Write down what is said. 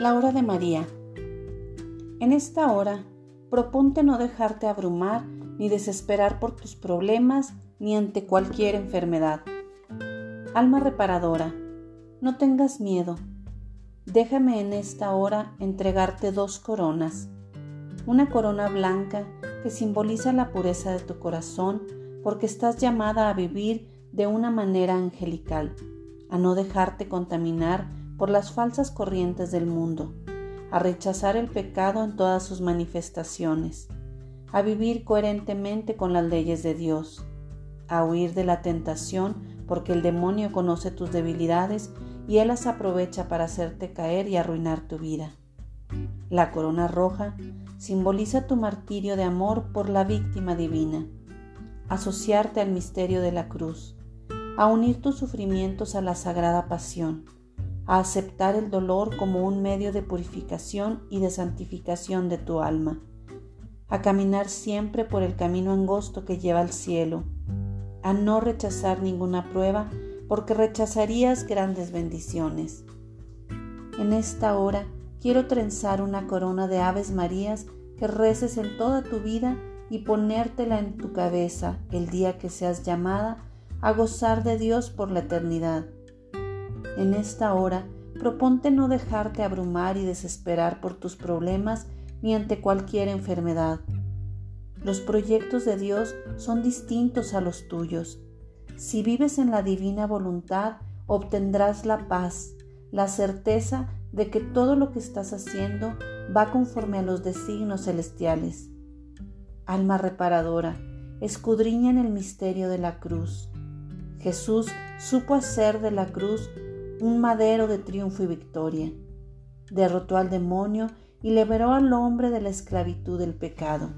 La hora de María. En esta hora, proponte no dejarte abrumar ni desesperar por tus problemas ni ante cualquier enfermedad. Alma reparadora, no tengas miedo. Déjame en esta hora entregarte dos coronas. Una corona blanca que simboliza la pureza de tu corazón porque estás llamada a vivir de una manera angelical, a no dejarte contaminar por las falsas corrientes del mundo, a rechazar el pecado en todas sus manifestaciones, a vivir coherentemente con las leyes de Dios, a huir de la tentación porque el demonio conoce tus debilidades y él las aprovecha para hacerte caer y arruinar tu vida. La corona roja simboliza tu martirio de amor por la víctima divina, asociarte al misterio de la cruz, a unir tus sufrimientos a la sagrada pasión, a aceptar el dolor como un medio de purificación y de santificación de tu alma, a caminar siempre por el camino angosto que lleva al cielo, a no rechazar ninguna prueba porque rechazarías grandes bendiciones. En esta hora quiero trenzar una corona de aves marías que reces en toda tu vida y ponértela en tu cabeza el día que seas llamada a gozar de Dios por la eternidad en esta hora, proponte no dejarte abrumar y desesperar por tus problemas ni ante cualquier enfermedad. Los proyectos de Dios son distintos a los tuyos. Si vives en la divina voluntad, obtendrás la paz, la certeza de que todo lo que estás haciendo va conforme a los designios celestiales. Alma reparadora, escudriña en el misterio de la cruz. Jesús supo hacer de la cruz un madero de triunfo y victoria. Derrotó al demonio y liberó al hombre de la esclavitud del pecado.